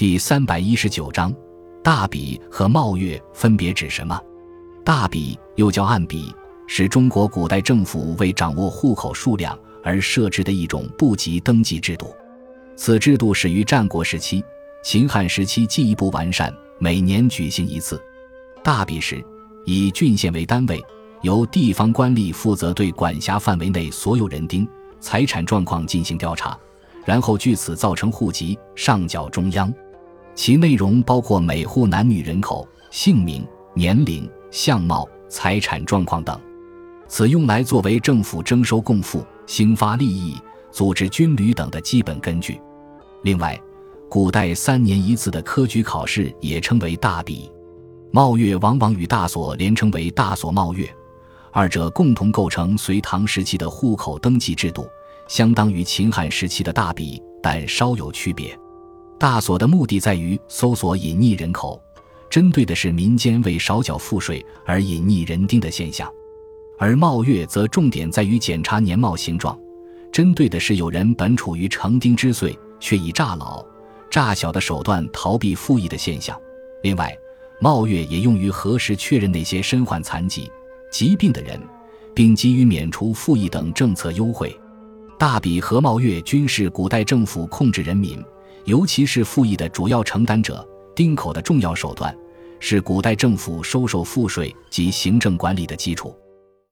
第三百一十九章，大比和冒月分别指什么？大比又叫暗比，是中国古代政府为掌握户口数量而设置的一种部级登记制度。此制度始于战国时期，秦汉时期进一步完善，每年举行一次。大比时，以郡县为单位，由地方官吏负责对管辖范围内所有人丁财产状况进行调查，然后据此造成户籍，上缴中央。其内容包括每户男女人口、姓名、年龄、相貌、财产状况等，此用来作为政府征收贡赋、兴发利益、组织军旅等的基本根据。另外，古代三年一次的科举考试也称为大比，冒月往往与大所连称为大所冒月，二者共同构成隋唐时期的户口登记制度，相当于秦汉时期的大比，但稍有区别。大所的目的在于搜索隐匿人口，针对的是民间为少缴赋税而隐匿人丁的现象；而冒月则重点在于检查年貌形状，针对的是有人本处于成丁之岁，却以诈老、诈小的手段逃避赋役的现象。另外，冒月也用于核实确认那些身患残疾、疾病的人，并给予免除赋役等政策优惠。大比和冒月均是古代政府控制人民。尤其是赋役的主要承担者，丁口的重要手段，是古代政府收受赋税及行政管理的基础。